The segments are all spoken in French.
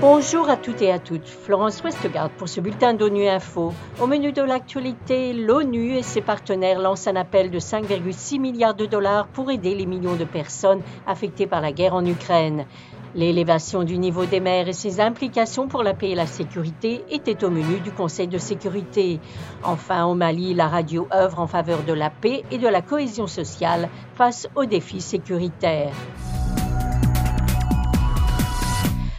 Bonjour à toutes et à toutes. Florence Westgard pour ce bulletin d'ONU Info. Au menu de l'actualité, l'ONU et ses partenaires lancent un appel de 5,6 milliards de dollars pour aider les millions de personnes affectées par la guerre en Ukraine. L'élévation du niveau des mers et ses implications pour la paix et la sécurité étaient au menu du Conseil de sécurité. Enfin, au Mali, la radio œuvre en faveur de la paix et de la cohésion sociale face aux défis sécuritaires.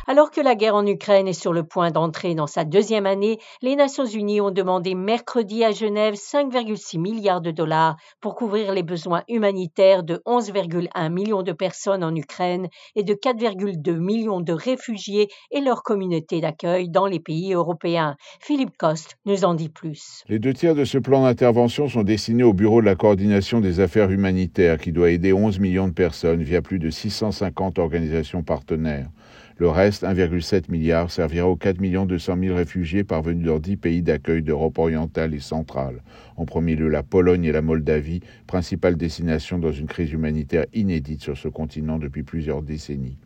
Alors que la guerre en Ukraine est sur le point d'entrer dans sa deuxième année, les Nations Unies ont demandé mercredi à Genève 5,6 milliards de dollars pour couvrir les besoins humanitaires de 11,1 millions de personnes en Ukraine et de 4,2 millions de réfugiés et leurs communautés d'accueil dans les pays européens. Philippe Coste nous en dit plus. Les deux tiers de ce plan d'intervention sont destinés au Bureau de la coordination des affaires humanitaires qui doit aider 11 millions de personnes via plus de 650 organisations partenaires. Le reste, 1,7 milliard, servira aux 4 200 000 réfugiés parvenus dans 10 pays d'accueil d'Europe orientale et centrale. En premier lieu, la Pologne et la Moldavie, principales destinations dans une crise humanitaire inédite sur ce continent depuis plusieurs décennies.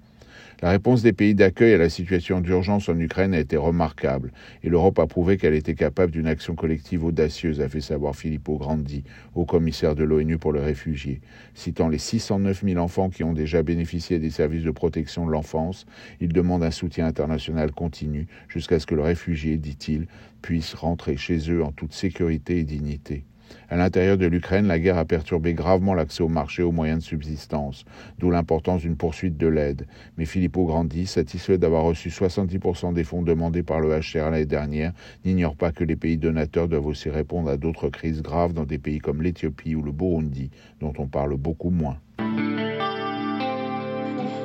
La réponse des pays d'accueil à la situation d'urgence en Ukraine a été remarquable et l'Europe a prouvé qu'elle était capable d'une action collective audacieuse, a fait savoir Filippo Grandi, haut commissaire de l'ONU pour les réfugiés. Citant les 609 000 enfants qui ont déjà bénéficié des services de protection de l'enfance, il demande un soutien international continu jusqu'à ce que le réfugié, dit-il, puisse rentrer chez eux en toute sécurité et dignité. À l'intérieur de l'Ukraine, la guerre a perturbé gravement l'accès au marché aux moyens de subsistance, d'où l'importance d'une poursuite de l'aide. Mais Filippo Grandi, satisfait d'avoir reçu 70% des fonds demandés par le HCR l'année dernière, n'ignore pas que les pays donateurs doivent aussi répondre à d'autres crises graves dans des pays comme l'Éthiopie ou le Burundi, dont on parle beaucoup moins.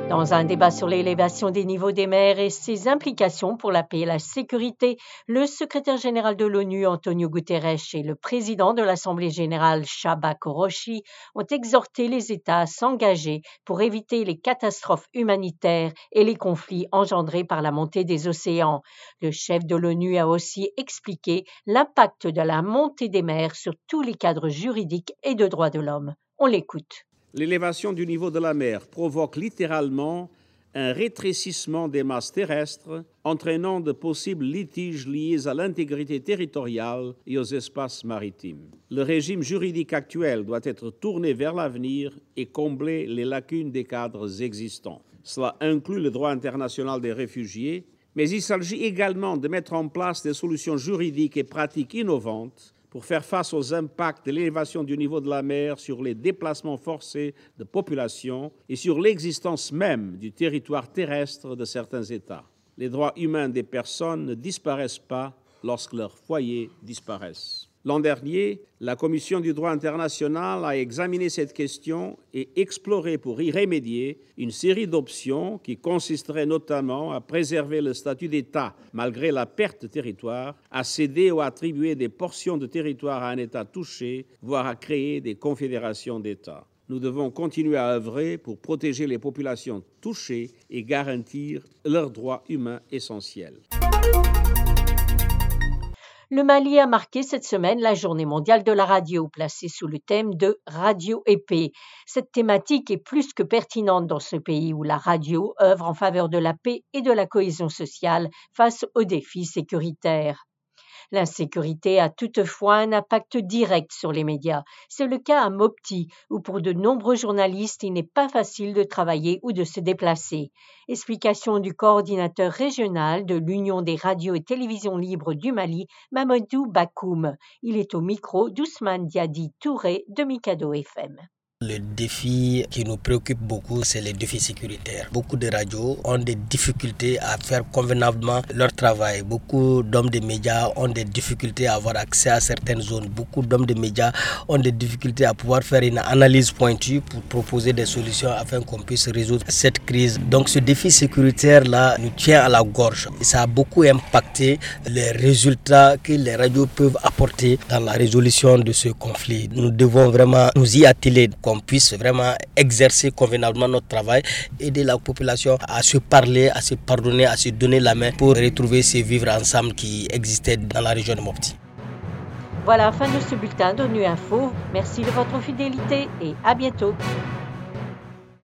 Dans un débat sur l'élévation des niveaux des mers et ses implications pour la paix et la sécurité, le secrétaire général de l'ONU, Antonio Guterres, et le président de l'Assemblée générale, Shaba Koroshi, ont exhorté les États à s'engager pour éviter les catastrophes humanitaires et les conflits engendrés par la montée des océans. Le chef de l'ONU a aussi expliqué l'impact de la montée des mers sur tous les cadres juridiques et de droits de l'homme. On l'écoute l'élévation du niveau de la mer provoque littéralement un rétrécissement des masses terrestres, entraînant de possibles litiges liés à l'intégrité territoriale et aux espaces maritimes. Le régime juridique actuel doit être tourné vers l'avenir et combler les lacunes des cadres existants. Cela inclut le droit international des réfugiés, mais il s'agit également de mettre en place des solutions juridiques et pratiques innovantes pour faire face aux impacts de l'élévation du niveau de la mer sur les déplacements forcés de population et sur l'existence même du territoire terrestre de certains États. Les droits humains des personnes ne disparaissent pas lorsque leurs foyers disparaissent. L'an dernier, la Commission du droit international a examiné cette question et exploré pour y remédier une série d'options qui consisteraient notamment à préserver le statut d'État malgré la perte de territoire, à céder ou attribuer des portions de territoire à un État touché, voire à créer des confédérations d'États. Nous devons continuer à œuvrer pour protéger les populations touchées et garantir leurs droits humains essentiels. Le Mali a marqué cette semaine la journée mondiale de la radio, placée sous le thème de Radio épée. Cette thématique est plus que pertinente dans ce pays où la radio œuvre en faveur de la paix et de la cohésion sociale face aux défis sécuritaires. L'insécurité a toutefois un impact direct sur les médias. C'est le cas à Mopti, où pour de nombreux journalistes, il n'est pas facile de travailler ou de se déplacer. Explication du coordinateur régional de l'Union des radios et télévisions libres du Mali, Mamadou Bakoum. Il est au micro d'Ousmane Diadi Touré de Mikado FM. Le défi qui nous préoccupe beaucoup, c'est les défis sécuritaires. Beaucoup de radios ont des difficultés à faire convenablement leur travail. Beaucoup d'hommes de médias ont des difficultés à avoir accès à certaines zones. Beaucoup d'hommes de médias ont des difficultés à pouvoir faire une analyse pointue pour proposer des solutions afin qu'on puisse résoudre cette crise. Donc ce défi sécuritaire-là nous tient à la gorge. Ça a beaucoup impacté les résultats que les radios peuvent apporter dans la résolution de ce conflit. Nous devons vraiment nous y atteler puisse vraiment exercer convenablement notre travail, aider la population à se parler, à se pardonner, à se donner la main pour retrouver ces vivre ensemble qui existaient dans la région de Mopti. Voilà, fin de ce bulletin d'ONU Info. Merci de votre fidélité et à bientôt.